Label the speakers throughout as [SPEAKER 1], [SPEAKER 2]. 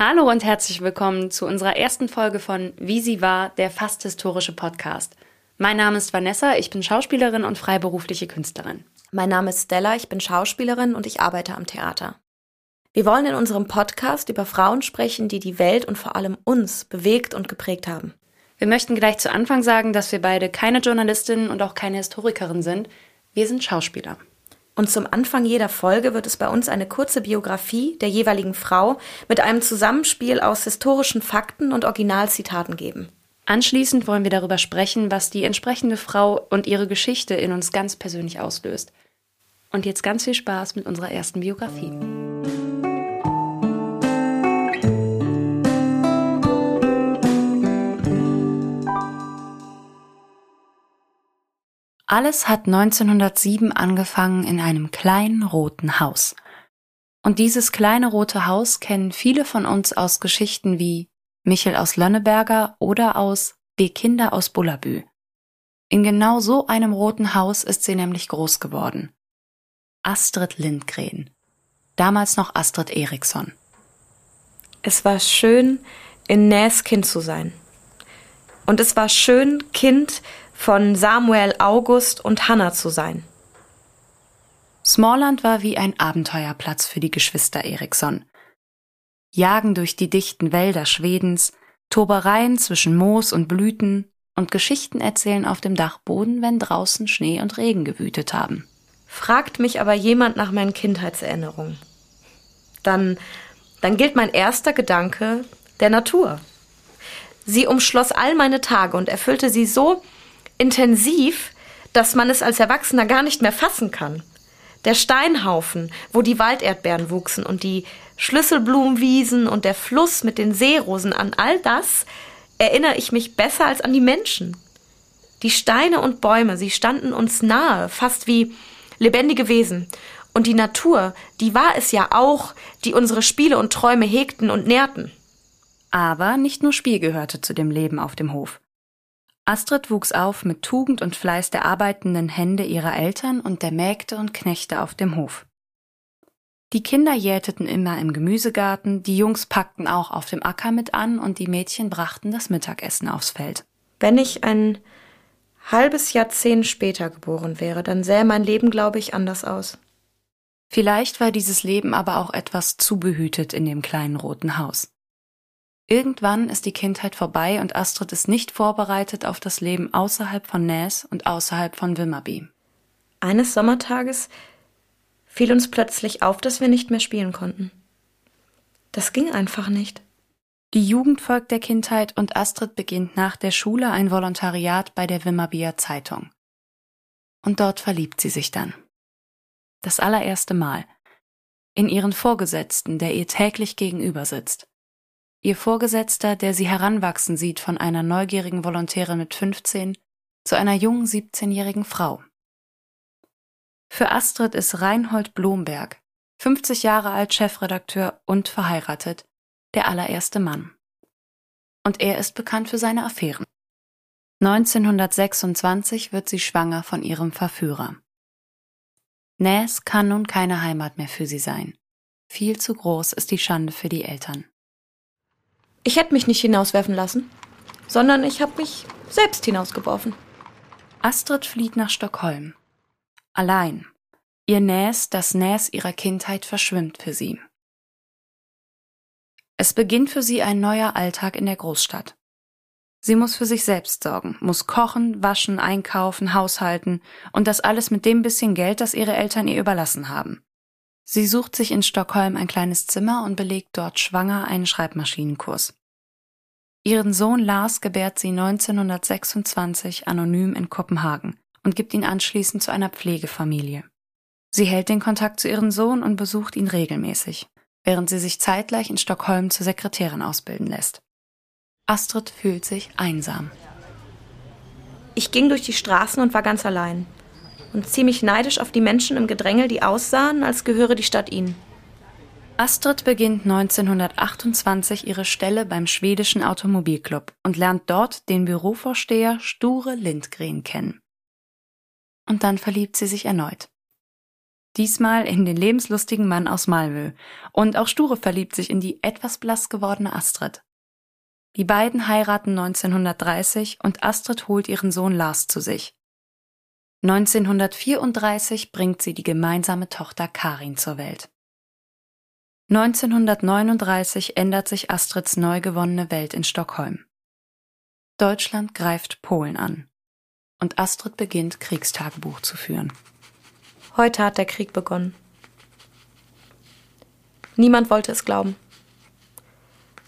[SPEAKER 1] Hallo und herzlich willkommen zu unserer ersten Folge von Wie sie war, der fast historische Podcast. Mein Name ist Vanessa, ich bin Schauspielerin und freiberufliche Künstlerin.
[SPEAKER 2] Mein Name ist Stella, ich bin Schauspielerin und ich arbeite am Theater. Wir wollen in unserem Podcast über Frauen sprechen, die die Welt und vor allem uns bewegt und geprägt haben.
[SPEAKER 1] Wir möchten gleich zu Anfang sagen, dass wir beide keine Journalistinnen und auch keine Historikerin sind. Wir sind Schauspieler.
[SPEAKER 2] Und zum Anfang jeder Folge wird es bei uns eine kurze Biografie der jeweiligen Frau mit einem Zusammenspiel aus historischen Fakten und Originalzitaten geben.
[SPEAKER 1] Anschließend wollen wir darüber sprechen, was die entsprechende Frau und ihre Geschichte in uns ganz persönlich auslöst. Und jetzt ganz viel Spaß mit unserer ersten Biografie. Alles hat 1907 angefangen in einem kleinen roten Haus. Und dieses kleine rote Haus kennen viele von uns aus Geschichten wie Michel aus Lönneberger oder aus Wir Kinder aus Bullabü. In genau so einem roten Haus ist sie nämlich groß geworden. Astrid Lindgren. Damals noch Astrid Eriksson.
[SPEAKER 2] Es war schön, in Näs Kind zu sein. Und es war schön, Kind von Samuel August und Hannah zu sein.
[SPEAKER 1] Smallland war wie ein Abenteuerplatz für die Geschwister Eriksson. Jagen durch die dichten Wälder Schwedens, Tobereien zwischen Moos und Blüten und Geschichten erzählen auf dem Dachboden, wenn draußen Schnee und Regen gewütet haben.
[SPEAKER 2] Fragt mich aber jemand nach meinen Kindheitserinnerungen. Dann, dann gilt mein erster Gedanke der Natur. Sie umschloss all meine Tage und erfüllte sie so intensiv, dass man es als Erwachsener gar nicht mehr fassen kann. Der Steinhaufen, wo die Walderdbeeren wuchsen und die Schlüsselblumenwiesen und der Fluss mit den Seerosen, an all das erinnere ich mich besser als an die Menschen. Die Steine und Bäume, sie standen uns nahe, fast wie lebendige Wesen. Und die Natur, die war es ja auch, die unsere Spiele und Träume hegten und nährten.
[SPEAKER 1] Aber nicht nur Spiel gehörte zu dem Leben auf dem Hof. Astrid wuchs auf mit Tugend und Fleiß der arbeitenden Hände ihrer Eltern und der Mägde und Knechte auf dem Hof. Die Kinder jäteten immer im Gemüsegarten, die Jungs packten auch auf dem Acker mit an und die Mädchen brachten das Mittagessen aufs Feld.
[SPEAKER 2] Wenn ich ein halbes Jahrzehnt später geboren wäre, dann sähe mein Leben, glaube ich, anders aus.
[SPEAKER 1] Vielleicht war dieses Leben aber auch etwas zu behütet in dem kleinen roten Haus. Irgendwann ist die Kindheit vorbei und Astrid ist nicht vorbereitet auf das Leben außerhalb von Näs und außerhalb von Wimmerby.
[SPEAKER 2] Eines Sommertages fiel uns plötzlich auf, dass wir nicht mehr spielen konnten. Das ging einfach nicht.
[SPEAKER 1] Die Jugend folgt der Kindheit und Astrid beginnt nach der Schule ein Volontariat bei der Wimmerbier Zeitung. Und dort verliebt sie sich dann. Das allererste Mal. In ihren Vorgesetzten, der ihr täglich gegenüber sitzt. Ihr Vorgesetzter, der sie heranwachsen sieht von einer neugierigen Volontärin mit 15 zu einer jungen 17-jährigen Frau. Für Astrid ist Reinhold Blomberg, 50 Jahre alt Chefredakteur und verheiratet, der allererste Mann. Und er ist bekannt für seine Affären. 1926 wird sie schwanger von ihrem Verführer. Näs kann nun keine Heimat mehr für sie sein. Viel zu groß ist die Schande für die Eltern.
[SPEAKER 2] Ich hätte mich nicht hinauswerfen lassen, sondern ich habe mich selbst hinausgeworfen.
[SPEAKER 1] Astrid flieht nach Stockholm. Allein. Ihr Näs, das Näs ihrer Kindheit verschwimmt für sie. Es beginnt für sie ein neuer Alltag in der Großstadt. Sie muss für sich selbst sorgen, muss kochen, waschen, einkaufen, haushalten und das alles mit dem bisschen Geld, das ihre Eltern ihr überlassen haben. Sie sucht sich in Stockholm ein kleines Zimmer und belegt dort schwanger einen Schreibmaschinenkurs. Ihren Sohn Lars gebärt sie 1926 anonym in Kopenhagen und gibt ihn anschließend zu einer Pflegefamilie. Sie hält den Kontakt zu ihrem Sohn und besucht ihn regelmäßig, während sie sich zeitgleich in Stockholm zur Sekretärin ausbilden lässt. Astrid fühlt sich einsam.
[SPEAKER 2] Ich ging durch die Straßen und war ganz allein und ziemlich neidisch auf die Menschen im Gedrängel, die aussahen, als gehöre die Stadt ihnen.
[SPEAKER 1] Astrid beginnt 1928 ihre Stelle beim schwedischen Automobilclub und lernt dort den Bürovorsteher Sture Lindgren kennen. Und dann verliebt sie sich erneut. Diesmal in den lebenslustigen Mann aus Malmö. Und auch Sture verliebt sich in die etwas blass gewordene Astrid. Die beiden heiraten 1930 und Astrid holt ihren Sohn Lars zu sich. 1934 bringt sie die gemeinsame Tochter Karin zur Welt. 1939 ändert sich Astrids neu gewonnene Welt in Stockholm. Deutschland greift Polen an. Und Astrid beginnt Kriegstagebuch zu führen.
[SPEAKER 2] Heute hat der Krieg begonnen. Niemand wollte es glauben.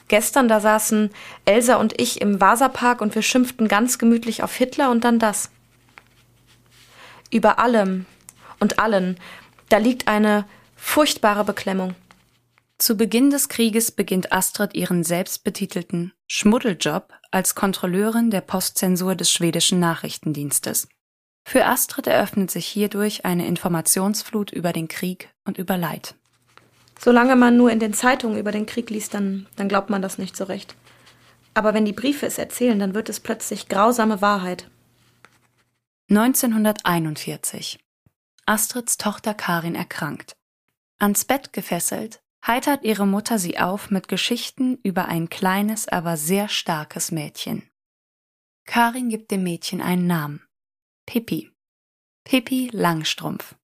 [SPEAKER 2] Gestern, da saßen Elsa und ich im Vasapark und wir schimpften ganz gemütlich auf Hitler und dann das. Über allem und allen, da liegt eine furchtbare Beklemmung.
[SPEAKER 1] Zu Beginn des Krieges beginnt Astrid ihren selbstbetitelten Schmuddeljob als Kontrolleurin der Postzensur des schwedischen Nachrichtendienstes. Für Astrid eröffnet sich hierdurch eine Informationsflut über den Krieg und über Leid.
[SPEAKER 2] Solange man nur in den Zeitungen über den Krieg liest, dann, dann glaubt man das nicht so recht. Aber wenn die Briefe es erzählen, dann wird es plötzlich grausame Wahrheit.
[SPEAKER 1] 1941. Astrids Tochter Karin erkrankt. Ans Bett gefesselt, heitert ihre Mutter sie auf mit Geschichten über ein kleines, aber sehr starkes Mädchen. Karin gibt dem Mädchen einen Namen. Pippi. Pippi Langstrumpf.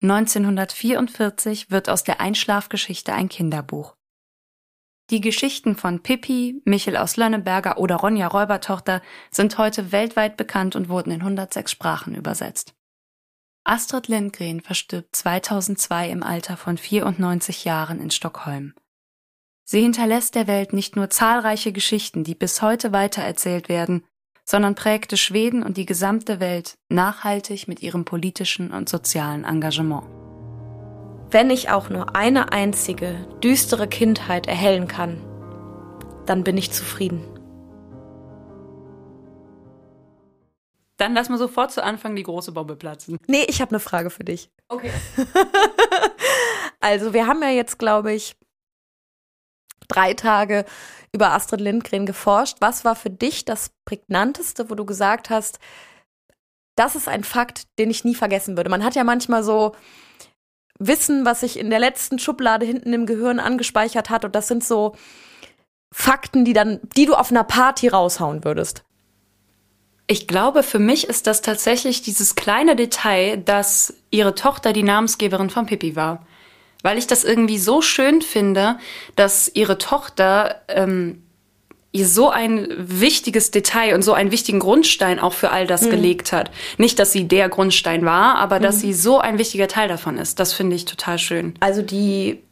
[SPEAKER 1] 1944 wird aus der Einschlafgeschichte ein Kinderbuch. Die Geschichten von Pippi, Michel aus Lönneberger oder Ronja Räubertochter sind heute weltweit bekannt und wurden in 106 Sprachen übersetzt. Astrid Lindgren verstirbt 2002 im Alter von 94 Jahren in Stockholm. Sie hinterlässt der Welt nicht nur zahlreiche Geschichten, die bis heute weitererzählt werden, sondern prägte Schweden und die gesamte Welt nachhaltig mit ihrem politischen und sozialen Engagement.
[SPEAKER 2] Wenn ich auch nur eine einzige düstere Kindheit erhellen kann, dann bin ich zufrieden.
[SPEAKER 1] Dann lass mal sofort zu Anfang die große Bombe platzen.
[SPEAKER 2] Nee, ich habe eine Frage für dich.
[SPEAKER 1] Okay.
[SPEAKER 2] also, wir haben ja jetzt, glaube ich, drei Tage über Astrid Lindgren geforscht. Was war für dich das prägnanteste, wo du gesagt hast, das ist ein Fakt, den ich nie vergessen würde? Man hat ja manchmal so Wissen, was sich in der letzten Schublade hinten im Gehirn angespeichert hat und das sind so Fakten, die dann, die du auf einer Party raushauen würdest.
[SPEAKER 1] Ich glaube, für mich ist das tatsächlich dieses kleine Detail, dass ihre Tochter die Namensgeberin von Pippi war weil ich das irgendwie so schön finde, dass ihre Tochter ähm, ihr so ein wichtiges Detail und so einen wichtigen Grundstein auch für all das mhm. gelegt hat. Nicht, dass sie der Grundstein war, aber dass mhm. sie so ein wichtiger Teil davon ist. Das finde ich total schön.
[SPEAKER 2] Also die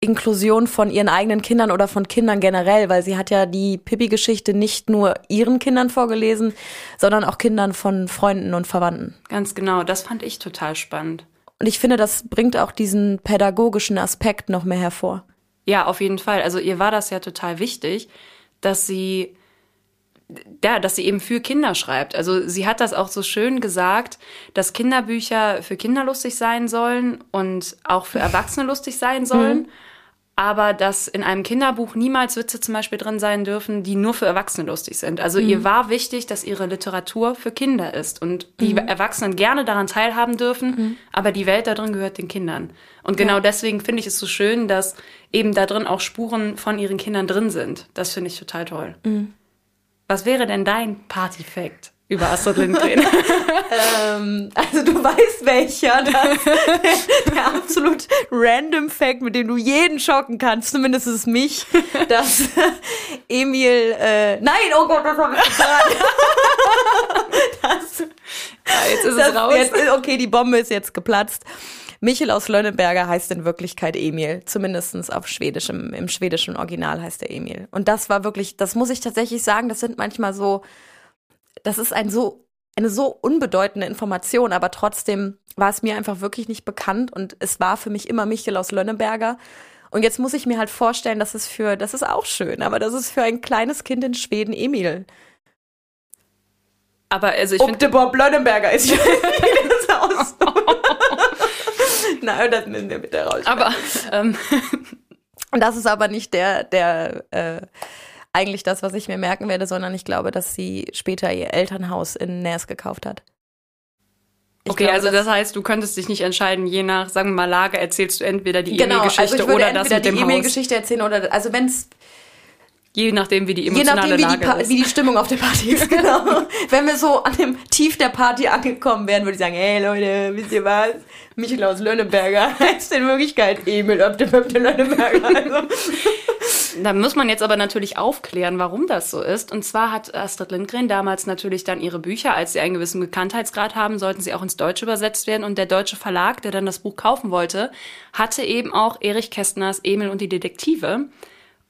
[SPEAKER 2] Inklusion von ihren eigenen Kindern oder von Kindern generell, weil sie hat ja die Pippi-Geschichte nicht nur ihren Kindern vorgelesen, sondern auch Kindern von Freunden und Verwandten.
[SPEAKER 1] Ganz genau, das fand ich total spannend.
[SPEAKER 2] Und ich finde, das bringt auch diesen pädagogischen Aspekt noch mehr hervor.
[SPEAKER 1] Ja, auf jeden Fall. Also ihr war das ja total wichtig, dass sie ja, dass sie eben für Kinder schreibt. Also sie hat das auch so schön gesagt, dass Kinderbücher für Kinder lustig sein sollen und auch für Erwachsene lustig sein sollen. Mhm aber dass in einem Kinderbuch niemals Witze zum Beispiel drin sein dürfen, die nur für Erwachsene lustig sind. Also mhm. ihr war wichtig, dass ihre Literatur für Kinder ist und die mhm. Erwachsenen gerne daran teilhaben dürfen, mhm. aber die Welt da drin gehört den Kindern. Und genau ja. deswegen finde ich es so schön, dass eben da drin auch Spuren von ihren Kindern drin sind. Das finde ich total toll. Mhm. Was wäre denn dein Party-Fact? Über Astrid Lindgren.
[SPEAKER 2] ähm, also du weißt welcher. Das, der, der, absolut random Fact, mit dem du jeden schocken kannst, zumindest ist es mich, dass Emil, äh, nein, oh Gott, das habe ich gesagt. das, ja, jetzt ist das, es raus. Jetzt, okay, die Bombe ist jetzt geplatzt. Michel aus Lönneberger heißt in Wirklichkeit Emil, zumindest auf Schwedischem, im schwedischen Original heißt er Emil. Und das war wirklich, das muss ich tatsächlich sagen, das sind manchmal so das ist ein so, eine so unbedeutende Information, aber trotzdem war es mir einfach wirklich nicht bekannt und es war für mich immer Michael aus Lönneberger. Und jetzt muss ich mir halt vorstellen, dass es für, das ist auch schön, aber das ist für ein kleines Kind in Schweden Emil.
[SPEAKER 1] Aber also ich finde.
[SPEAKER 2] Bob Lönneberger ist das aus. Nein, das müssen wir bitte raus.
[SPEAKER 1] Aber ähm.
[SPEAKER 2] das ist aber nicht der, der äh, eigentlich das, was ich mir merken werde, sondern ich glaube, dass sie später ihr Elternhaus in Ners gekauft hat.
[SPEAKER 1] Ich okay, glaube, also das, das, heißt, du könntest dich nicht entscheiden, je nach, sagen wir mal, Lage erzählst du entweder die genau, E-Mail-Geschichte also oder das mit dem
[SPEAKER 2] die E-Mail-Geschichte erzählen oder also wenn es
[SPEAKER 1] Je nachdem, wie die emotionale Je nachdem,
[SPEAKER 2] wie die, ist. wie die Stimmung auf der Party ist, genau. Wenn wir so an dem Tief der Party angekommen wären, würde ich sagen, hey Leute, wisst ihr was? Michael aus Lönneberger heißt in Wirklichkeit Emil Öpte Öpte Lönneberger. Also.
[SPEAKER 1] Da muss man jetzt aber natürlich aufklären, warum das so ist. Und zwar hat Astrid Lindgren damals natürlich dann ihre Bücher, als sie einen gewissen Bekanntheitsgrad haben, sollten sie auch ins Deutsche übersetzt werden. Und der deutsche Verlag, der dann das Buch kaufen wollte, hatte eben auch Erich Kästners Emil und die Detektive.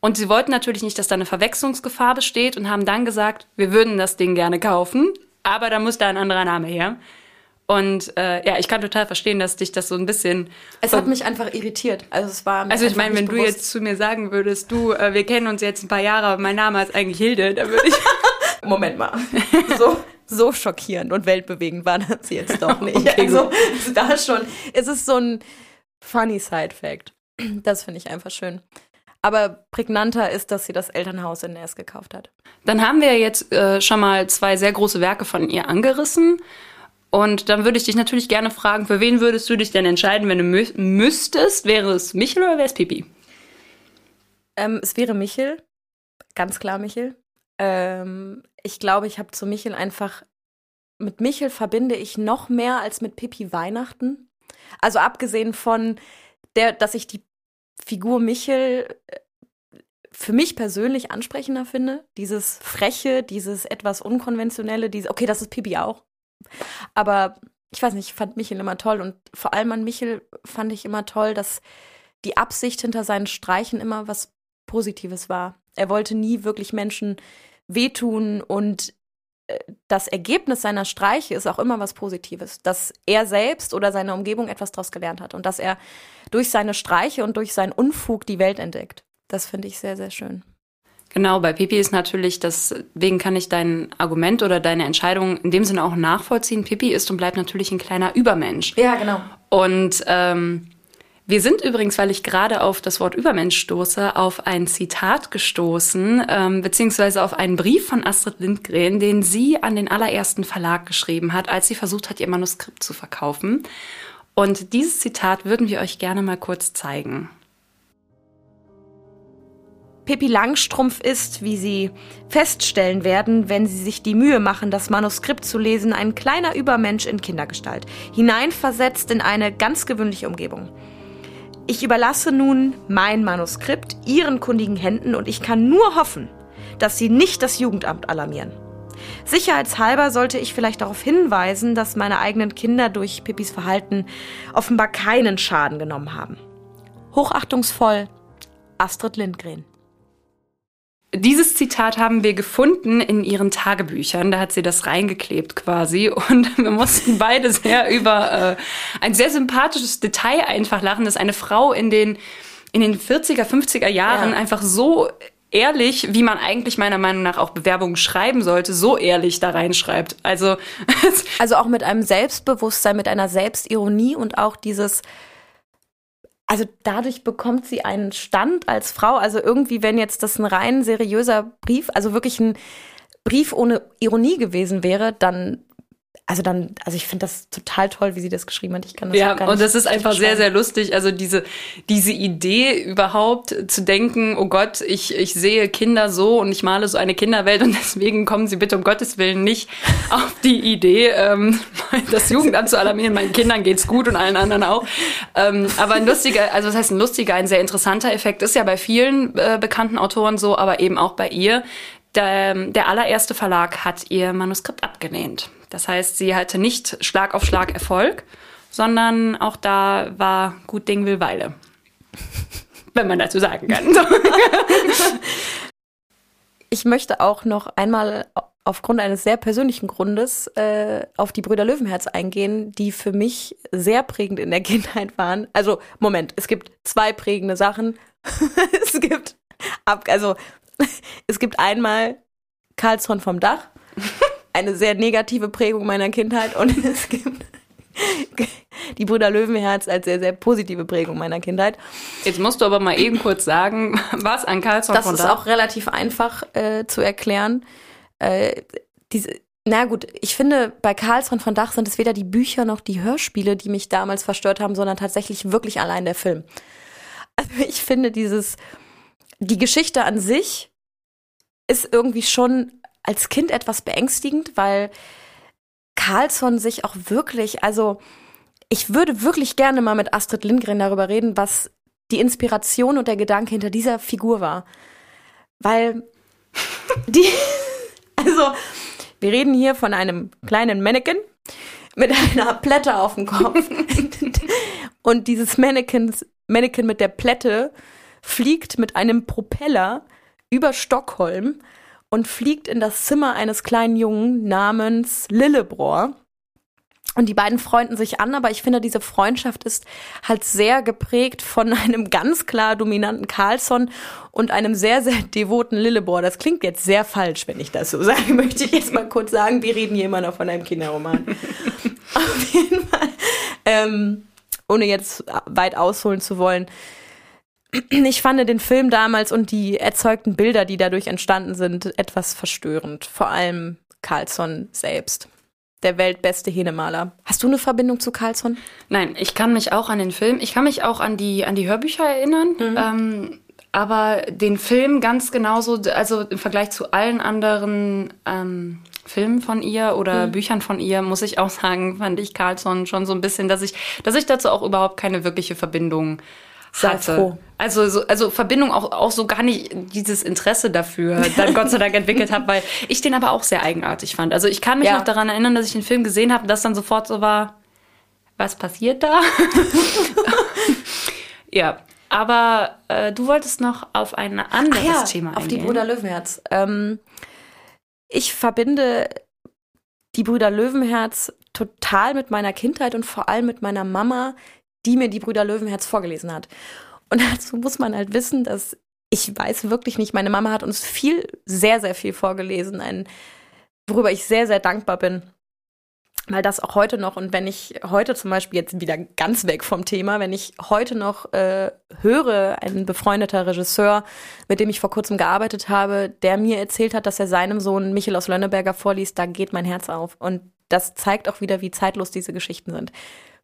[SPEAKER 1] Und sie wollten natürlich nicht, dass da eine Verwechslungsgefahr besteht und haben dann gesagt, wir würden das Ding gerne kaufen, aber da muss da ein anderer Name her. Und äh, ja, ich kann total verstehen, dass dich das so ein bisschen.
[SPEAKER 2] Es hat mich einfach irritiert. Also es war.
[SPEAKER 1] also ich meine, wenn bewusst. du jetzt zu mir sagen würdest, du, äh, wir kennen uns jetzt ein paar Jahre, aber mein Name ist eigentlich Hilde, dann würde ich.
[SPEAKER 2] Moment mal. So, so schockierend und weltbewegend war das jetzt doch nicht. Okay, also da schon. Es ist so ein funny Side Fact. Das finde ich einfach schön. Aber prägnanter ist, dass sie das Elternhaus in Ners gekauft hat.
[SPEAKER 1] Dann haben wir jetzt äh, schon mal zwei sehr große Werke von ihr angerissen. Und dann würde ich dich natürlich gerne fragen, für wen würdest du dich denn entscheiden, wenn du mü müsstest? Wäre es Michel oder wäre es Pipi?
[SPEAKER 2] Ähm, es wäre Michel. Ganz klar Michel. Ähm, ich glaube, ich habe zu Michel einfach, mit Michel verbinde ich noch mehr als mit Pippi Weihnachten. Also abgesehen von der, dass ich die Figur Michel äh, für mich persönlich ansprechender finde. Dieses Freche, dieses etwas Unkonventionelle, dieses, okay, das ist Pipi auch. Aber ich weiß nicht, ich fand Michel immer toll und vor allem an Michel fand ich immer toll, dass die Absicht hinter seinen Streichen immer was Positives war. Er wollte nie wirklich Menschen wehtun und das Ergebnis seiner Streiche ist auch immer was Positives, dass er selbst oder seine Umgebung etwas daraus gelernt hat und dass er durch seine Streiche und durch seinen Unfug die Welt entdeckt. Das finde ich sehr, sehr schön.
[SPEAKER 1] Genau, bei Pipi ist natürlich, deswegen kann ich dein Argument oder deine Entscheidung in dem Sinne auch nachvollziehen. Pipi ist und bleibt natürlich ein kleiner Übermensch.
[SPEAKER 2] Ja, genau.
[SPEAKER 1] Und ähm, wir sind übrigens, weil ich gerade auf das Wort Übermensch stoße, auf ein Zitat gestoßen, ähm, beziehungsweise auf einen Brief von Astrid Lindgren, den sie an den allerersten Verlag geschrieben hat, als sie versucht hat, ihr Manuskript zu verkaufen. Und dieses Zitat würden wir euch gerne mal kurz zeigen.
[SPEAKER 2] Pippi Langstrumpf ist, wie Sie feststellen werden, wenn Sie sich die Mühe machen, das Manuskript zu lesen, ein kleiner Übermensch in Kindergestalt, hineinversetzt in eine ganz gewöhnliche Umgebung. Ich überlasse nun mein Manuskript Ihren kundigen Händen und ich kann nur hoffen, dass Sie nicht das Jugendamt alarmieren. Sicherheitshalber sollte ich vielleicht darauf hinweisen, dass meine eigenen Kinder durch Pippis Verhalten offenbar keinen Schaden genommen haben. Hochachtungsvoll, Astrid Lindgren.
[SPEAKER 1] Dieses Zitat haben wir gefunden in ihren Tagebüchern. Da hat sie das reingeklebt quasi. Und wir mussten beide sehr über äh, ein sehr sympathisches Detail einfach lachen, dass eine Frau in den, in den 40er, 50er Jahren ja. einfach so ehrlich, wie man eigentlich meiner Meinung nach auch Bewerbungen schreiben sollte, so ehrlich da reinschreibt. Also,
[SPEAKER 2] also auch mit einem Selbstbewusstsein, mit einer Selbstironie und auch dieses, also dadurch bekommt sie einen Stand als Frau. Also irgendwie, wenn jetzt das ein rein seriöser Brief, also wirklich ein Brief ohne Ironie gewesen wäre, dann also dann, also ich finde das total toll, wie sie das geschrieben hat. Ich kann das
[SPEAKER 1] ja, gar nicht und das ist einfach sehr, sehr lustig. Also diese, diese Idee überhaupt zu denken, oh Gott, ich, ich sehe Kinder so und ich male so eine Kinderwelt und deswegen kommen Sie bitte um Gottes Willen nicht auf die Idee, ähm, das Jugendamt zu alarmieren. Meinen Kindern geht's gut und allen anderen auch. Ähm, aber ein lustiger, also das heißt ein lustiger, ein sehr interessanter Effekt ist ja bei vielen äh, bekannten Autoren so, aber eben auch bei ihr. Der, der allererste Verlag hat ihr Manuskript abgelehnt. Das heißt, sie hatte nicht Schlag auf Schlag Erfolg, sondern auch da war gut Ding will Weile. Wenn man dazu sagen kann.
[SPEAKER 2] ich möchte auch noch einmal aufgrund eines sehr persönlichen Grundes äh, auf die Brüder Löwenherz eingehen, die für mich sehr prägend in der Kindheit waren. Also, Moment, es gibt zwei prägende Sachen. es gibt ab, also es gibt einmal Karlsson vom Dach eine sehr negative Prägung meiner Kindheit und es gibt die Brüder Löwenherz als sehr, sehr positive Prägung meiner Kindheit.
[SPEAKER 1] Jetzt musst du aber mal eben kurz sagen, was an Karlsson
[SPEAKER 2] das von Das ist auch relativ einfach äh, zu erklären. Äh, diese, Na gut, ich finde, bei Karlsson von Dach sind es weder die Bücher noch die Hörspiele, die mich damals verstört haben, sondern tatsächlich wirklich allein der Film. Also ich finde dieses, die Geschichte an sich ist irgendwie schon als Kind etwas beängstigend, weil Carlsson sich auch wirklich, also ich würde wirklich gerne mal mit Astrid Lindgren darüber reden, was die Inspiration und der Gedanke hinter dieser Figur war. Weil die, also wir reden hier von einem kleinen Mannequin mit einer Plätte auf dem Kopf. und dieses Mannequin, Mannequin mit der Plätte fliegt mit einem Propeller über Stockholm und fliegt in das Zimmer eines kleinen Jungen namens Lillebror. Und die beiden freunden sich an, aber ich finde, diese Freundschaft ist halt sehr geprägt von einem ganz klar dominanten Carlson und einem sehr, sehr devoten Lillebor. Das klingt jetzt sehr falsch, wenn ich das so sage. Möchte ich jetzt mal kurz sagen, wir reden hier immer noch von einem Kinderroman. Auf jeden Fall. Ähm, ohne jetzt weit ausholen zu wollen. Ich fand den Film damals und die erzeugten Bilder, die dadurch entstanden sind, etwas verstörend. Vor allem Carlson selbst der weltbeste Hähnemaler. Hast du eine Verbindung zu Carlson?
[SPEAKER 1] Nein, ich kann mich auch an den Film, ich kann mich auch an die, an die Hörbücher erinnern. Mhm. Ähm, aber den Film ganz genauso, also im Vergleich zu allen anderen ähm, Filmen von ihr oder mhm. Büchern von ihr, muss ich auch sagen, fand ich Carlson schon so ein bisschen, dass ich, dass ich dazu auch überhaupt keine wirkliche Verbindung
[SPEAKER 2] Sei hatte. Froh.
[SPEAKER 1] Also, so, also Verbindung auch, auch so gar nicht dieses Interesse dafür dann Gott sei Dank entwickelt habe, weil ich den aber auch sehr eigenartig fand. Also ich kann mich ja. noch daran erinnern, dass ich den Film gesehen habe, dass dann sofort so war, was passiert da? ja, aber äh, du wolltest noch auf ein anderes ja, Thema
[SPEAKER 2] eingehen. Auf die Brüder Löwenherz. Ähm, ich verbinde die Brüder Löwenherz total mit meiner Kindheit und vor allem mit meiner Mama, die mir die Brüder Löwenherz vorgelesen hat. Und dazu muss man halt wissen, dass ich weiß wirklich nicht, meine Mama hat uns viel, sehr, sehr viel vorgelesen, ein, worüber ich sehr, sehr dankbar bin. Weil das auch heute noch, und wenn ich heute zum Beispiel jetzt wieder ganz weg vom Thema, wenn ich heute noch äh, höre, ein befreundeter Regisseur, mit dem ich vor kurzem gearbeitet habe, der mir erzählt hat, dass er seinem Sohn Michel aus Lönneberger vorliest, da geht mein Herz auf. Und das zeigt auch wieder, wie zeitlos diese Geschichten sind.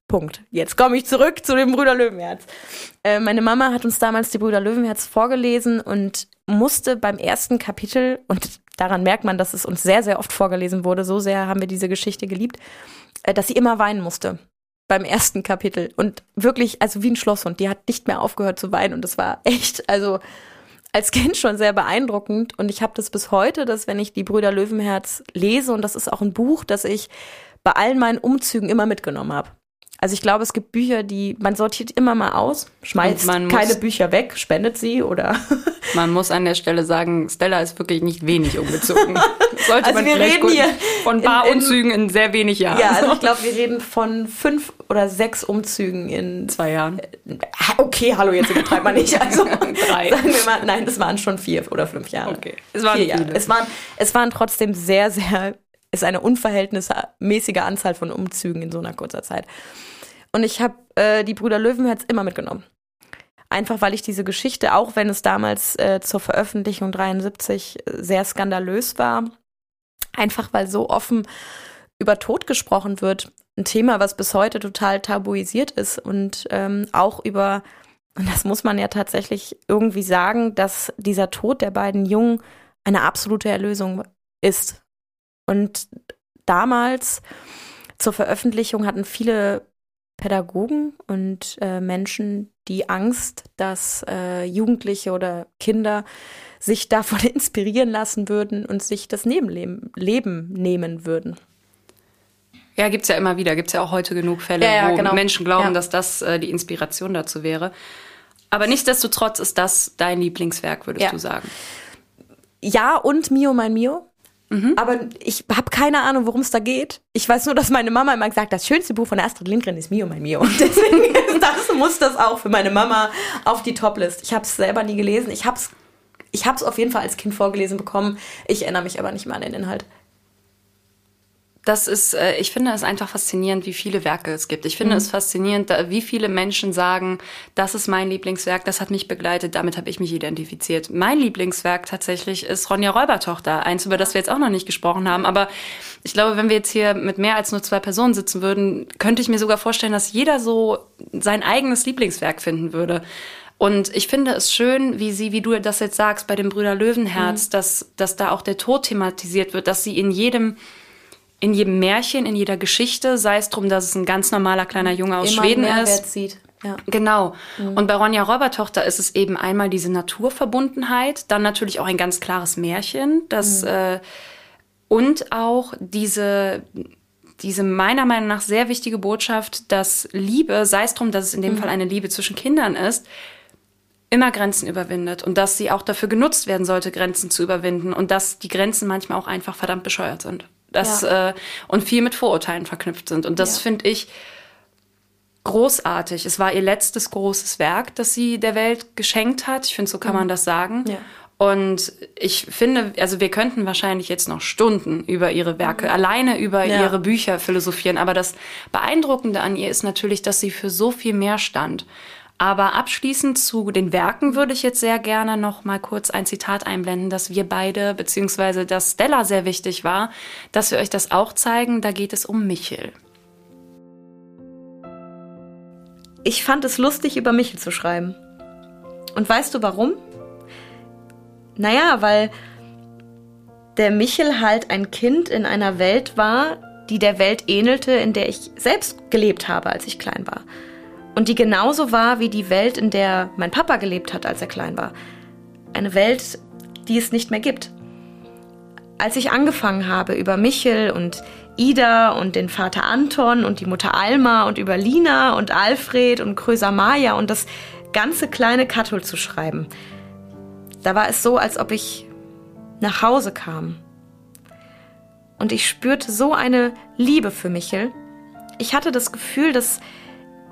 [SPEAKER 2] Punkt. Jetzt komme ich zurück zu dem Brüder Löwenherz. Äh, meine Mama hat uns damals die Brüder Löwenherz vorgelesen und musste beim ersten Kapitel, und daran merkt man, dass es uns sehr, sehr oft vorgelesen wurde, so sehr haben wir diese Geschichte geliebt, äh, dass sie immer weinen musste beim ersten Kapitel. Und wirklich, also wie ein Schlosshund, die hat nicht mehr aufgehört zu weinen. Und das war echt, also als Kind schon sehr beeindruckend. Und ich habe das bis heute, dass wenn ich die Brüder Löwenherz lese, und das ist auch ein Buch, das ich bei allen meinen Umzügen immer mitgenommen habe. Also ich glaube, es gibt Bücher, die man sortiert immer mal aus, schmeißt keine Bücher weg, spendet sie oder.
[SPEAKER 1] man muss an der Stelle sagen, Stella ist wirklich nicht wenig umgezogen.
[SPEAKER 2] Sollte also man wir reden hier
[SPEAKER 1] von ein paar in, Umzügen in sehr wenig Jahren.
[SPEAKER 2] Ja, also ich glaube, wir reden von fünf oder sechs Umzügen in
[SPEAKER 1] zwei Jahren.
[SPEAKER 2] Okay, hallo, jetzt übertreibt man nicht. Also drei. Sagen wir mal, nein, das waren schon vier oder fünf Jahre.
[SPEAKER 1] Okay,
[SPEAKER 2] es waren vier Jahre. Es waren, es waren trotzdem sehr, sehr, ist eine unverhältnismäßige Anzahl von Umzügen in so einer kurzer Zeit. Und ich habe äh, die Brüder Löwenherz immer mitgenommen. Einfach weil ich diese Geschichte, auch wenn es damals äh, zur Veröffentlichung 73 äh, sehr skandalös war, einfach weil so offen über Tod gesprochen wird. Ein Thema, was bis heute total tabuisiert ist und ähm, auch über, und das muss man ja tatsächlich irgendwie sagen, dass dieser Tod der beiden Jungen eine absolute Erlösung ist. Und damals zur Veröffentlichung hatten viele Pädagogen und äh, Menschen die Angst, dass äh, Jugendliche oder Kinder sich davon inspirieren lassen würden und sich das Nebenleben Leben nehmen würden.
[SPEAKER 1] Ja, gibt's ja immer wieder. Gibt's ja auch heute genug Fälle, ja, ja, wo genau. Menschen glauben, ja. dass das äh, die Inspiration dazu wäre. Aber nichtsdestotrotz ist das dein Lieblingswerk, würdest du sagen?
[SPEAKER 2] Ja, und Mio, mein Mio. Mhm. Aber ich habe keine Ahnung, worum es da geht. Ich weiß nur, dass meine Mama immer gesagt, das schönste Buch von Astrid Lindgren ist Mio, mein Mio. Und deswegen das muss das auch für meine Mama auf die Toplist. Ich habe es selber nie gelesen. Ich habe es ich auf jeden Fall als Kind vorgelesen bekommen. Ich erinnere mich aber nicht mehr an den Inhalt.
[SPEAKER 1] Das ist, äh, ich finde es einfach faszinierend, wie viele Werke es gibt. Ich finde mhm. es faszinierend, wie viele Menschen sagen, das ist mein Lieblingswerk, das hat mich begleitet, damit habe ich mich identifiziert. Mein Lieblingswerk tatsächlich ist Ronja Räubertochter, eins, über das wir jetzt auch noch nicht gesprochen haben. Aber ich glaube, wenn wir jetzt hier mit mehr als nur zwei Personen sitzen würden, könnte ich mir sogar vorstellen, dass jeder so sein eigenes Lieblingswerk finden würde. Und ich finde es schön, wie sie, wie du das jetzt sagst, bei dem Brüder Löwenherz, mhm. dass, dass da auch der Tod thematisiert wird, dass sie in jedem, in jedem Märchen, in jeder Geschichte, sei es drum, dass es ein ganz normaler kleiner Junge aus
[SPEAKER 2] Immer
[SPEAKER 1] Schweden
[SPEAKER 2] Mehrwert
[SPEAKER 1] ist.
[SPEAKER 2] Sieht. Ja.
[SPEAKER 1] Genau. Mhm. Und bei Ronja Räubertochter ist es eben einmal diese Naturverbundenheit, dann natürlich auch ein ganz klares Märchen, das mhm. äh, und auch diese diese meiner Meinung nach sehr wichtige Botschaft, dass Liebe, sei es drum, dass es in dem mhm. Fall eine Liebe zwischen Kindern ist, immer Grenzen überwindet und dass sie auch dafür genutzt werden sollte, Grenzen zu überwinden und dass die Grenzen manchmal auch einfach verdammt bescheuert sind. Das, ja. äh, und viel mit Vorurteilen verknüpft sind. Und das ja. finde ich großartig. Es war ihr letztes großes Werk, das sie der Welt geschenkt hat. Ich finde, so kann mhm. man das sagen. Ja. Und ich finde, also wir könnten wahrscheinlich jetzt noch Stunden über ihre Werke, mhm. alleine über ja. ihre Bücher philosophieren. Aber das Beeindruckende an ihr ist natürlich, dass sie für so viel mehr stand. Aber abschließend zu den Werken würde ich jetzt sehr gerne noch mal kurz ein Zitat einblenden, dass wir beide, beziehungsweise dass Stella sehr wichtig war, dass wir euch das auch zeigen. Da geht es um Michel.
[SPEAKER 2] Ich fand es lustig, über Michel zu schreiben. Und weißt du warum? Naja, weil der Michel halt ein Kind in einer Welt war, die der Welt ähnelte, in der ich selbst gelebt habe, als ich klein war. Und die genauso war wie die Welt, in der mein Papa gelebt hat, als er klein war. Eine Welt, die es nicht mehr gibt. Als ich angefangen habe, über Michel und Ida und den Vater Anton und die Mutter Alma und über Lina und Alfred und Kröser Maya und das ganze kleine Kathol zu schreiben, da war es so, als ob ich nach Hause kam. Und ich spürte so eine Liebe für Michel. Ich hatte das Gefühl, dass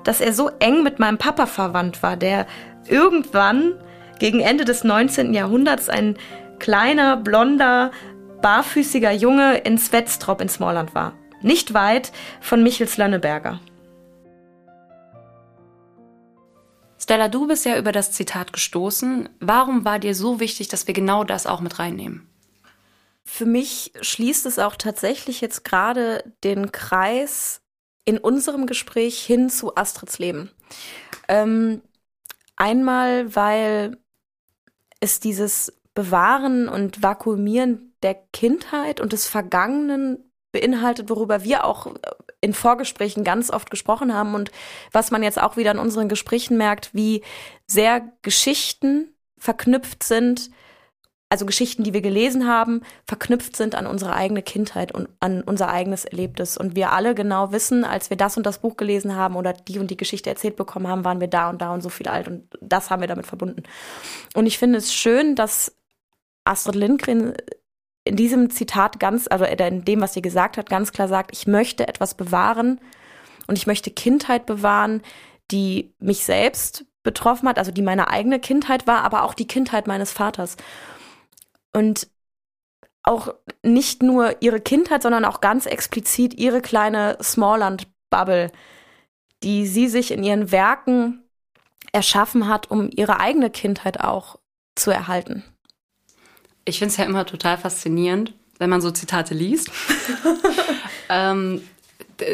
[SPEAKER 2] dass er so eng mit meinem Papa verwandt war, der irgendwann gegen Ende des 19. Jahrhunderts ein kleiner, blonder, barfüßiger Junge in Svetstrop in Smallland war. Nicht weit von Michels Lönneberger.
[SPEAKER 1] Stella, du bist ja über das Zitat gestoßen. Warum war dir so wichtig, dass wir genau das auch mit reinnehmen?
[SPEAKER 2] Für mich schließt es auch tatsächlich jetzt gerade den Kreis in unserem Gespräch hin zu Astrids Leben. Ähm, einmal, weil es dieses Bewahren und Vakuumieren der Kindheit und des Vergangenen beinhaltet, worüber wir auch in Vorgesprächen ganz oft gesprochen haben und was man jetzt auch wieder in unseren Gesprächen merkt, wie sehr Geschichten verknüpft sind also Geschichten, die wir gelesen haben, verknüpft sind an unsere eigene Kindheit und an unser eigenes Erlebtes. Und wir alle genau wissen, als wir das und das Buch gelesen haben oder die und die Geschichte erzählt bekommen haben, waren wir da und da und so viel alt und das haben wir damit verbunden. Und ich finde es schön, dass Astrid Lindgren in diesem Zitat ganz, also in dem, was sie gesagt hat, ganz klar sagt, ich möchte etwas bewahren und ich möchte Kindheit bewahren, die mich selbst betroffen hat, also die meine eigene Kindheit war, aber auch die Kindheit meines Vaters und auch nicht nur ihre Kindheit, sondern auch ganz explizit ihre kleine Smallland-Bubble, die sie sich in ihren Werken erschaffen hat, um ihre eigene Kindheit auch zu erhalten.
[SPEAKER 1] Ich finde es ja immer total faszinierend, wenn man so Zitate liest. ähm,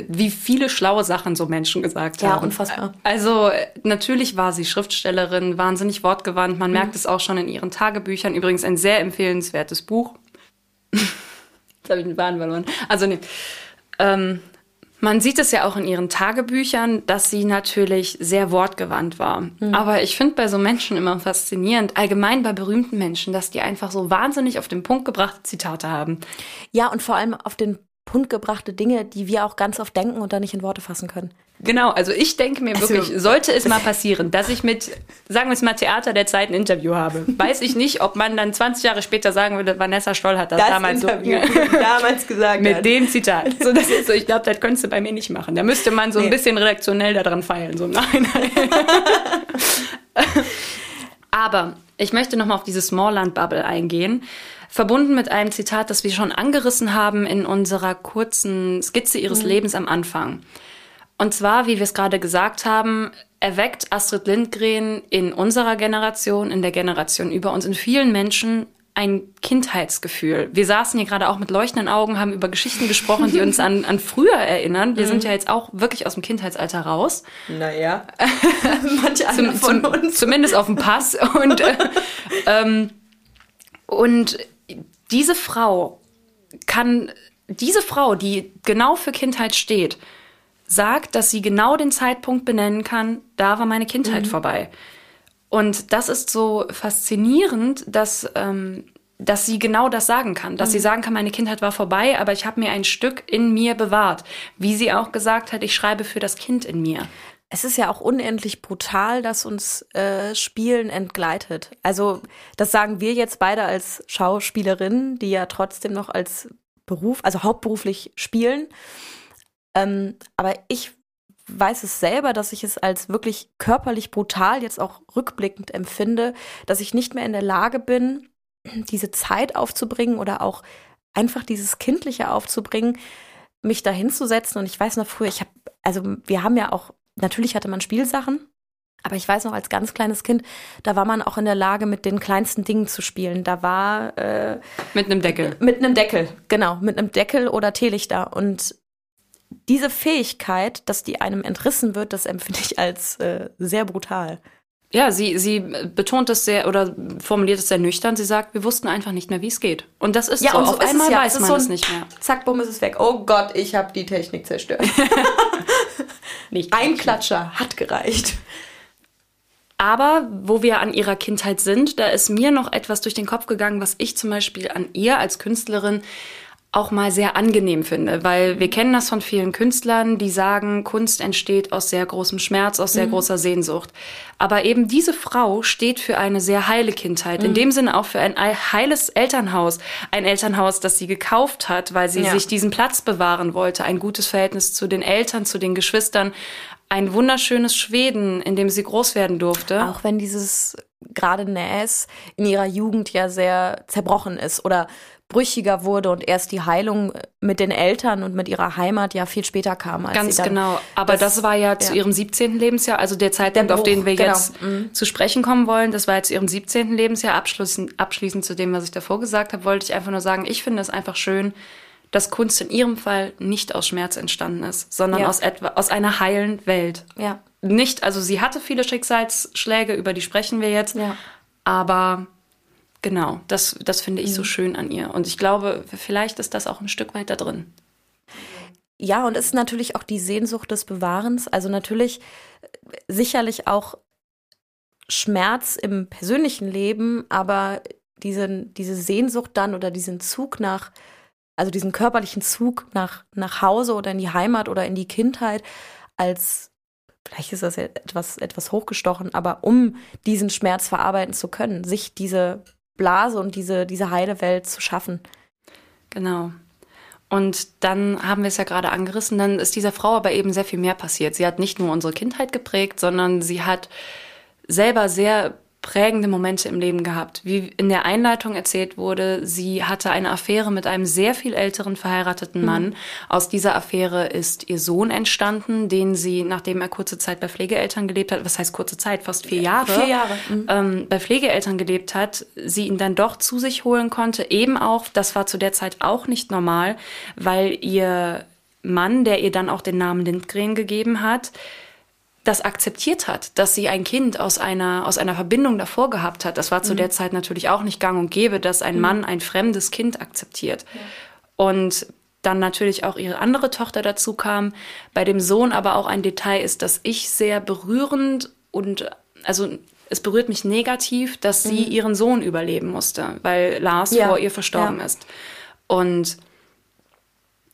[SPEAKER 1] wie viele schlaue Sachen so Menschen gesagt
[SPEAKER 2] ja,
[SPEAKER 1] haben.
[SPEAKER 2] Ja, unfassbar.
[SPEAKER 1] Also natürlich war sie Schriftstellerin, wahnsinnig wortgewandt. Man mhm. merkt es auch schon in ihren Tagebüchern. Übrigens ein sehr empfehlenswertes Buch. Jetzt habe ich den Bahn verloren. Also nee. Ähm, man sieht es ja auch in ihren Tagebüchern, dass sie natürlich sehr wortgewandt war. Mhm. Aber ich finde bei so Menschen immer faszinierend, allgemein bei berühmten Menschen, dass die einfach so wahnsinnig auf den Punkt gebrachte Zitate haben.
[SPEAKER 2] Ja, und vor allem auf den Punkt gebrachte Dinge, die wir auch ganz oft denken und dann nicht in Worte fassen können.
[SPEAKER 1] Genau, also ich denke mir also, wirklich, sollte es mal passieren, dass ich mit, sagen wir es mal, Theater der Zeit ein Interview habe, weiß ich nicht, ob man dann 20 Jahre später sagen würde, Vanessa Stoll hat das, das damals Interview,
[SPEAKER 2] so damals gesagt.
[SPEAKER 1] mit hat. dem Zitat. So, das ist so, ich glaube, das könntest du bei mir nicht machen. Da müsste man so nee. ein bisschen redaktionell daran feilen, so im Nachhinein. Aber Ich möchte nochmal auf diese Smallland-Bubble eingehen, verbunden mit einem Zitat, das wir schon angerissen haben in unserer kurzen Skizze ihres mhm. Lebens am Anfang. Und zwar, wie wir es gerade gesagt haben, erweckt Astrid Lindgren in unserer Generation, in der Generation über uns, in vielen Menschen ein Kindheitsgefühl. Wir saßen hier gerade auch mit leuchtenden Augen, haben über Geschichten gesprochen, die uns an, an früher erinnern. Wir mhm. sind ja jetzt auch wirklich aus dem Kindheitsalter raus.
[SPEAKER 2] Naja,
[SPEAKER 1] manche zum, von uns. Zumindest auf dem Pass. Und, äh, ähm, und diese Frau kann, diese Frau, die genau für Kindheit steht, sagt, dass sie genau den Zeitpunkt benennen kann, da war meine Kindheit mhm. vorbei. Und das ist so faszinierend, dass, ähm, dass sie genau das sagen kann. Dass mhm. sie sagen kann, meine Kindheit war vorbei, aber ich habe mir ein Stück in mir bewahrt. Wie sie auch gesagt hat, ich schreibe für das Kind in mir.
[SPEAKER 2] Es ist ja auch unendlich brutal, dass uns äh, Spielen entgleitet. Also das sagen wir jetzt beide als Schauspielerinnen, die ja trotzdem noch als Beruf, also hauptberuflich spielen. Ähm, aber ich weiß es selber, dass ich es als wirklich körperlich brutal jetzt auch rückblickend empfinde, dass ich nicht mehr in der Lage bin, diese Zeit aufzubringen oder auch einfach dieses Kindliche aufzubringen, mich da hinzusetzen. Und ich weiß noch früher, ich habe, also wir haben ja auch, natürlich hatte man Spielsachen, aber ich weiß noch, als ganz kleines Kind, da war man auch in der Lage, mit den kleinsten Dingen zu spielen. Da war
[SPEAKER 1] äh, mit einem Deckel.
[SPEAKER 2] Mit einem Deckel, genau, mit einem Deckel oder Teelichter. Und diese Fähigkeit, dass die einem entrissen wird, das empfinde ich als äh, sehr brutal.
[SPEAKER 1] Ja, sie, sie betont es sehr oder formuliert es sehr nüchtern. Sie sagt, wir wussten einfach nicht mehr, wie es geht. Und das ist
[SPEAKER 2] ja,
[SPEAKER 1] so.
[SPEAKER 2] Und
[SPEAKER 1] so
[SPEAKER 2] Auf einmal ja. weiß man so es nicht mehr. Zack, bumm, ist es weg. Oh Gott, ich habe die Technik zerstört. nicht Ein Klatscher hat gereicht.
[SPEAKER 1] Aber wo wir an ihrer Kindheit sind, da ist mir noch etwas durch den Kopf gegangen, was ich zum Beispiel an ihr als Künstlerin auch mal sehr angenehm finde, weil wir kennen das von vielen Künstlern, die sagen, Kunst entsteht aus sehr großem Schmerz, aus sehr mhm. großer Sehnsucht. Aber eben diese Frau steht für eine sehr heile Kindheit, mhm. in dem Sinne auch für ein heiles Elternhaus, ein Elternhaus, das sie gekauft hat, weil sie ja. sich diesen Platz bewahren wollte, ein gutes Verhältnis zu den Eltern, zu den Geschwistern, ein wunderschönes Schweden, in dem sie groß werden durfte.
[SPEAKER 2] Auch wenn dieses gerade Näs in ihrer Jugend ja sehr zerbrochen ist oder brüchiger wurde und erst die Heilung mit den Eltern und mit ihrer Heimat ja viel später kam.
[SPEAKER 1] Als Ganz genau. Aber das, das, war ja zu ihrem 17. Lebensjahr, also der Zeitpunkt, der Bruch, auf den wir genau. jetzt mhm. zu sprechen kommen wollen, das war ja zu ihrem 17. Lebensjahr. Abschließend, abschließend zu dem, was ich davor gesagt habe, wollte ich einfach nur sagen, ich finde es einfach schön, dass Kunst in ihrem Fall nicht aus Schmerz entstanden ist, sondern ja. aus etwa, aus einer heilen Welt.
[SPEAKER 2] Ja.
[SPEAKER 1] Nicht, also sie hatte viele Schicksalsschläge, über die sprechen wir jetzt, ja. aber Genau, das, das finde ich mhm. so schön an ihr. Und ich glaube, vielleicht ist das auch ein Stück weit da drin.
[SPEAKER 2] Ja, und es ist natürlich auch die Sehnsucht des Bewahrens. Also natürlich äh, sicherlich auch Schmerz im persönlichen Leben, aber diese, diese Sehnsucht dann oder diesen Zug nach, also diesen körperlichen Zug nach, nach Hause oder in die Heimat oder in die Kindheit als vielleicht ist das etwas, etwas hochgestochen, aber um diesen Schmerz verarbeiten zu können, sich diese Blase und diese, diese heile Welt zu schaffen.
[SPEAKER 1] Genau. Und dann haben wir es ja gerade angerissen, dann ist dieser Frau aber eben sehr viel mehr passiert. Sie hat nicht nur unsere Kindheit geprägt, sondern sie hat selber sehr prägende Momente im Leben gehabt. Wie in der Einleitung erzählt wurde, sie hatte eine Affäre mit einem sehr viel älteren verheirateten Mann. Mhm. Aus dieser Affäre ist ihr Sohn entstanden, den sie, nachdem er kurze Zeit bei Pflegeeltern gelebt hat, was heißt kurze Zeit, fast vier Jahre,
[SPEAKER 2] vier Jahre. Mhm.
[SPEAKER 1] Ähm, bei Pflegeeltern gelebt hat, sie ihn dann doch zu sich holen konnte. Eben auch, das war zu der Zeit auch nicht normal, weil ihr Mann, der ihr dann auch den Namen Lindgren gegeben hat, das akzeptiert hat, dass sie ein Kind aus einer, aus einer Verbindung davor gehabt hat. Das war zu mhm. der Zeit natürlich auch nicht gang und gäbe, dass ein mhm. Mann ein fremdes Kind akzeptiert. Ja. Und dann natürlich auch ihre andere Tochter dazu kam. Bei dem Sohn aber auch ein Detail ist, dass ich sehr berührend und also es berührt mich negativ, dass sie mhm. ihren Sohn überleben musste, weil Lars ja. vor ihr verstorben ja. ist. Und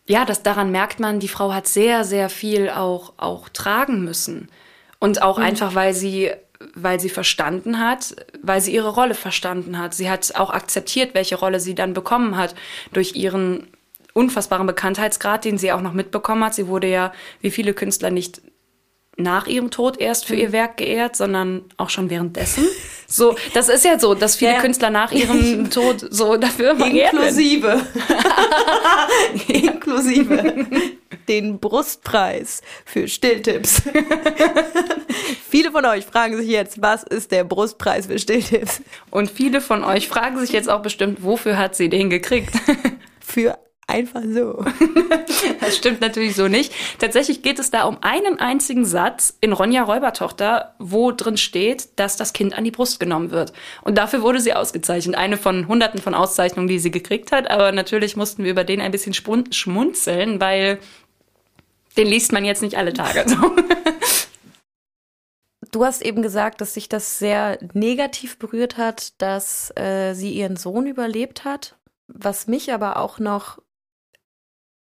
[SPEAKER 1] ja, das daran merkt man, die Frau hat sehr, sehr viel auch, auch tragen müssen. Und auch mhm. einfach, weil sie, weil sie verstanden hat, weil sie ihre Rolle verstanden hat. Sie hat auch akzeptiert, welche Rolle sie dann bekommen hat durch ihren unfassbaren Bekanntheitsgrad, den sie auch noch mitbekommen hat. Sie wurde ja, wie viele Künstler, nicht nach ihrem Tod erst für ihr Werk geehrt, sondern auch schon währenddessen. So, das ist ja so, dass viele
[SPEAKER 2] Ja.
[SPEAKER 1] Künstler nach ihrem Tod so dafür.
[SPEAKER 2] Inklusive. Inklusive. Den Brustpreis für Stilltipps. Viele von euch fragen sich jetzt, was ist der Brustpreis für Stilltipps?
[SPEAKER 1] Und viele von euch fragen sich jetzt auch bestimmt, wofür hat sie den gekriegt?
[SPEAKER 2] Für einfach so.
[SPEAKER 1] Das stimmt natürlich so nicht. Tatsächlich geht es da um einen einzigen Satz in Ronja Räubertochter, wo drin steht, dass das Kind an die Brust genommen wird. Und dafür wurde sie ausgezeichnet. Eine von hunderten von Auszeichnungen, die sie gekriegt hat. Aber natürlich mussten wir über den ein bisschen schmunzeln, weil den liest man jetzt nicht alle Tage.
[SPEAKER 2] Du hast eben gesagt, dass sich das sehr negativ berührt hat, dass äh, sie ihren Sohn überlebt hat. Was mich aber auch noch,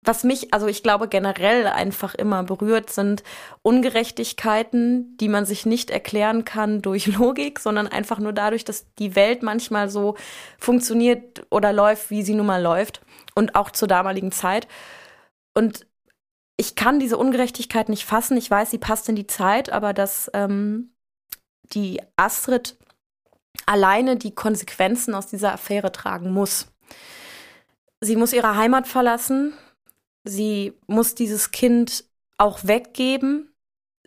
[SPEAKER 2] was mich, also ich glaube generell einfach immer berührt, sind Ungerechtigkeiten, die man sich nicht erklären kann durch Logik, sondern einfach nur dadurch, dass die Welt manchmal so funktioniert oder läuft, wie sie nun mal läuft und auch zur damaligen Zeit. Und ich kann diese Ungerechtigkeit nicht fassen. Ich weiß, sie passt in die Zeit, aber dass ähm, die Astrid alleine die Konsequenzen aus dieser Affäre tragen muss. Sie muss ihre Heimat verlassen. Sie muss dieses Kind auch weggeben.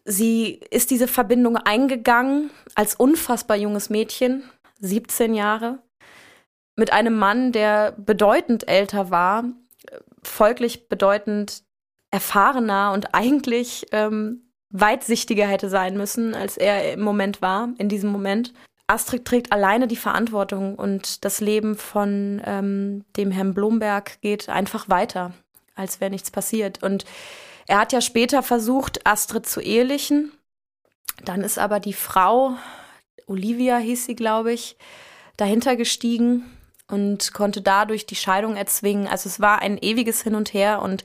[SPEAKER 2] Sie ist diese Verbindung eingegangen als unfassbar junges Mädchen, 17 Jahre, mit einem Mann, der bedeutend älter war, folglich bedeutend erfahrener und eigentlich ähm, weitsichtiger hätte sein müssen, als er im Moment war, in diesem Moment. Astrid trägt alleine die Verantwortung und das Leben von ähm, dem Herrn Blomberg geht einfach weiter, als wäre nichts passiert. Und er hat ja später versucht, Astrid zu ehelichen. Dann ist aber die Frau, Olivia hieß sie, glaube ich, dahinter gestiegen und konnte dadurch die Scheidung erzwingen. Also es war ein ewiges Hin und Her und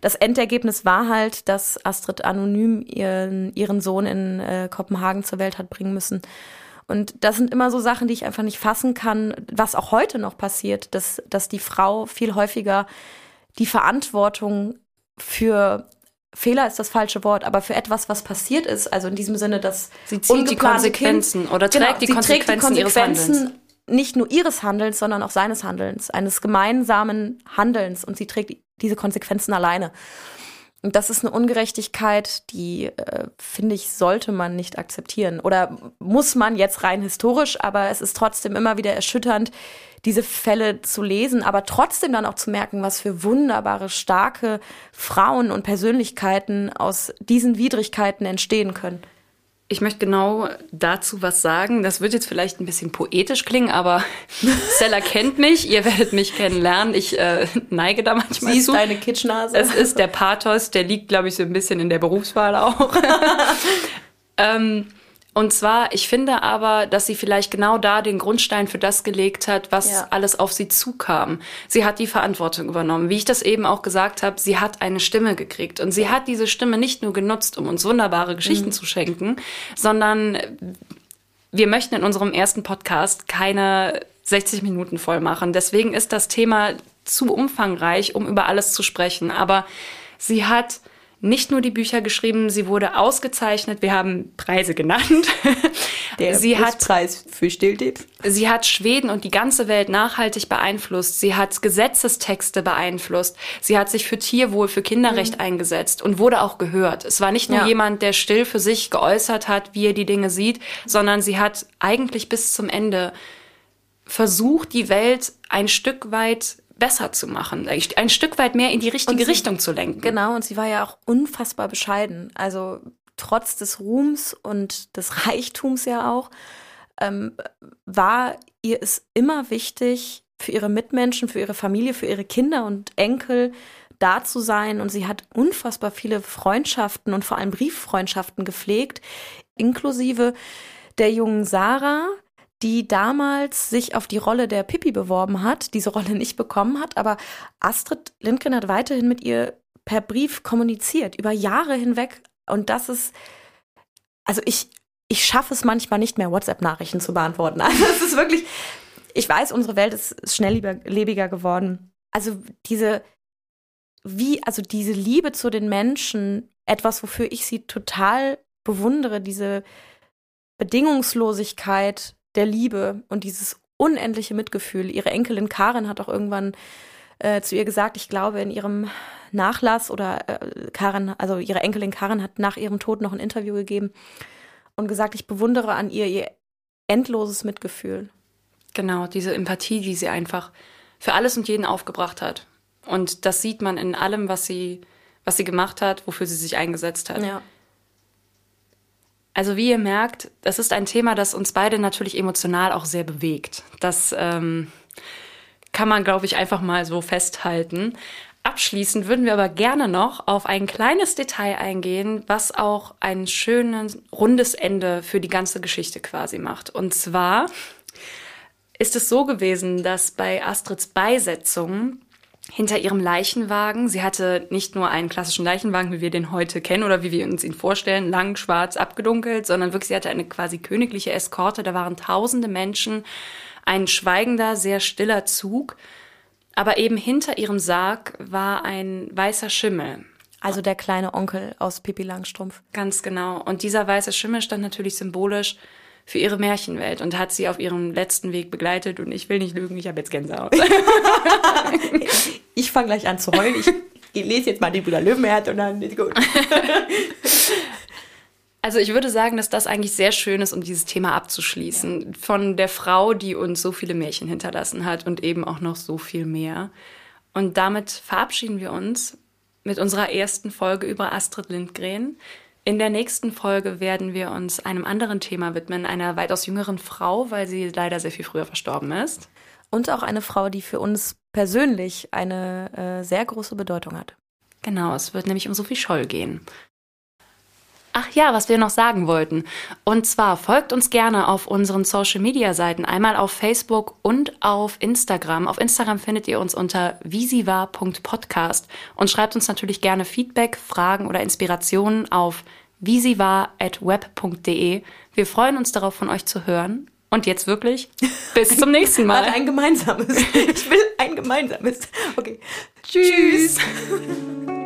[SPEAKER 2] das Endergebnis war halt, dass Astrid anonym ihren, ihren Sohn in äh, Kopenhagen zur Welt hat bringen müssen. Und das sind immer so Sachen, die ich einfach nicht fassen kann, was auch heute noch passiert, dass, dass die Frau viel häufiger die Verantwortung für Fehler ist das falsche Wort, aber für etwas, was passiert ist, also in diesem Sinne, dass
[SPEAKER 1] Sie zieht die Konsequenzen
[SPEAKER 2] Kind,
[SPEAKER 1] oder trägt die
[SPEAKER 2] sie trägt die
[SPEAKER 1] Konsequenzen ihres
[SPEAKER 2] Konsequenzen nicht nur ihres Handelns, sondern auch seines Handelns, eines gemeinsamen Handelns und sie trägt diese Konsequenzen alleine. Und das ist eine Ungerechtigkeit, die, äh, finde ich, sollte man nicht akzeptieren. Oder muss man jetzt rein historisch, aber es ist trotzdem immer wieder erschütternd, diese Fälle zu lesen, aber trotzdem dann auch zu merken, was für wunderbare, starke Frauen und Persönlichkeiten aus diesen Widrigkeiten entstehen können.
[SPEAKER 1] Ich möchte genau dazu was sagen. Das wird jetzt vielleicht ein bisschen poetisch klingen, aber Stella kennt mich. Ihr werdet mich kennenlernen. Ich äh, neige da manchmal
[SPEAKER 2] Siehst
[SPEAKER 1] zu.
[SPEAKER 2] deine Kitschnase.
[SPEAKER 1] Es ist der Pathos, der liegt, glaube ich, so ein bisschen in der Berufswahl auch. ähm, und zwar, ich finde aber, dass sie vielleicht genau da den Grundstein für das gelegt hat, was
[SPEAKER 2] Ja.
[SPEAKER 1] alles auf sie zukam. Sie hat die Verantwortung übernommen. Wie ich das eben auch gesagt habe, sie hat eine Stimme gekriegt. Und sie hat diese Stimme nicht nur genutzt, um uns wunderbare Geschichten zu schenken, sondern wir möchten in unserem ersten Podcast keine 60 Minuten voll machen. Deswegen ist das Thema zu umfangreich, um über alles zu sprechen. Aber sie hat nicht nur die Bücher geschrieben, sie wurde ausgezeichnet. Wir haben Preise genannt.
[SPEAKER 2] der
[SPEAKER 1] sie hat
[SPEAKER 2] Preis für Stilltipps.
[SPEAKER 1] Sie hat Schweden und die ganze Welt nachhaltig beeinflusst. Sie hat Gesetzestexte beeinflusst. Sie hat sich für Tierwohl, für Kinderrecht eingesetzt und wurde auch gehört. Es war nicht nur
[SPEAKER 2] Ja.
[SPEAKER 1] jemand, der still für sich geäußert hat, wie er die Dinge sieht, sondern sie hat eigentlich bis zum Ende versucht, die Welt ein Stück weit besser zu machen, ein Stück weit mehr in die richtige
[SPEAKER 2] sie-
[SPEAKER 1] Richtung zu lenken.
[SPEAKER 2] Genau, und sie war ja auch unfassbar bescheiden. Also trotz des Ruhms und des Reichtums ja auch, ähm, war ihr es immer wichtig, für ihre Mitmenschen, für ihre Familie, für ihre Kinder und Enkel da zu sein. Und sie hat unfassbar viele Freundschaften und vor allem Brieffreundschaften gepflegt, inklusive der jungen Sarah, die damals sich auf die Rolle der Pippi beworben hat, diese Rolle nicht bekommen hat, aber Astrid Lindgren hat weiterhin mit ihr per Brief kommuniziert, über Jahre hinweg. Und das ist, also ich, ich schaffe es manchmal nicht mehr, WhatsApp-Nachrichten zu beantworten. Also es ist wirklich, ich weiß, unsere Welt ist ist schnelllebiger geworden. Also diese, wie, also diese Liebe zu den Menschen, etwas, wofür ich sie total bewundere diese Bedingungslosigkeit der Liebe und dieses unendliche Mitgefühl. Ihre Enkelin Karin hat auch irgendwann äh, zu ihr gesagt, ich glaube, in ihrem Nachlass oder äh, Karin, also ihre Enkelin Karin hat nach ihrem Tod noch ein Interview gegeben und gesagt, ich bewundere an ihr ihr endloses Mitgefühl.
[SPEAKER 1] Genau, diese Empathie, die sie einfach für alles und jeden aufgebracht hat. Und das sieht man in allem, was sie, was sie gemacht hat, wofür sie sich eingesetzt hat.
[SPEAKER 2] Ja.
[SPEAKER 1] Also wie ihr merkt, das ist ein Thema, das uns beide natürlich emotional auch sehr bewegt. Das ähm, kann man, glaube ich, einfach mal so festhalten. Abschließend würden wir aber gerne noch auf ein kleines Detail eingehen, was auch ein schönes, rundes Ende für die ganze Geschichte quasi macht. Und zwar ist es so gewesen, dass bei Astrids Beisetzung hinter ihrem Leichenwagen, sie hatte nicht nur einen klassischen Leichenwagen, wie wir den heute kennen oder wie wir uns ihn vorstellen, lang, schwarz, abgedunkelt, sondern wirklich, sie hatte eine quasi königliche Eskorte, da waren tausende Menschen, ein schweigender, sehr stiller Zug aber eben hinter ihrem Sarg war ein weißer Schimmel.
[SPEAKER 2] Also der kleine Onkel aus Pippi Langstrumpf.
[SPEAKER 1] Ganz genau. Und dieser weiße Schimmel stand natürlich symbolisch für ihre Märchenwelt und hat sie auf ihrem letzten Weg begleitet. Und ich will nicht lügen, ich habe jetzt Gänsehaut.
[SPEAKER 2] ich fange gleich an zu heulen. Ich lese jetzt mal die Brüder Löwenherz und dann ist gut.
[SPEAKER 1] Also ich würde sagen, dass das eigentlich sehr schön ist, um dieses Thema abzuschließen. Ja. Von der Frau, die uns so viele Märchen hinterlassen hat und eben auch noch so viel mehr. Und damit verabschieden wir uns mit unserer ersten Folge über Astrid Lindgren. In der nächsten Folge werden wir uns einem anderen Thema widmen, einer weitaus jüngeren Frau, weil sie leider sehr viel früher verstorben ist.
[SPEAKER 2] Und auch eine Frau, die für uns persönlich eine äh, sehr große Bedeutung hat.
[SPEAKER 1] Genau, es wird nämlich um Sophie Scholl gehen. Ach ja, was wir noch sagen wollten. Und zwar folgt uns gerne auf unseren Social Media Seiten, einmal auf Facebook und auf Instagram. Auf Instagram findet ihr uns unter visivar.podcast und schreibt uns natürlich gerne Feedback, Fragen oder Inspirationen auf visivar.web.de. Wir freuen uns darauf, von euch zu hören. Und jetzt wirklich bis zum nächsten Mal.
[SPEAKER 2] ein gemeinsames. Ich will ein gemeinsames. Okay. Tschüss. Tschüss.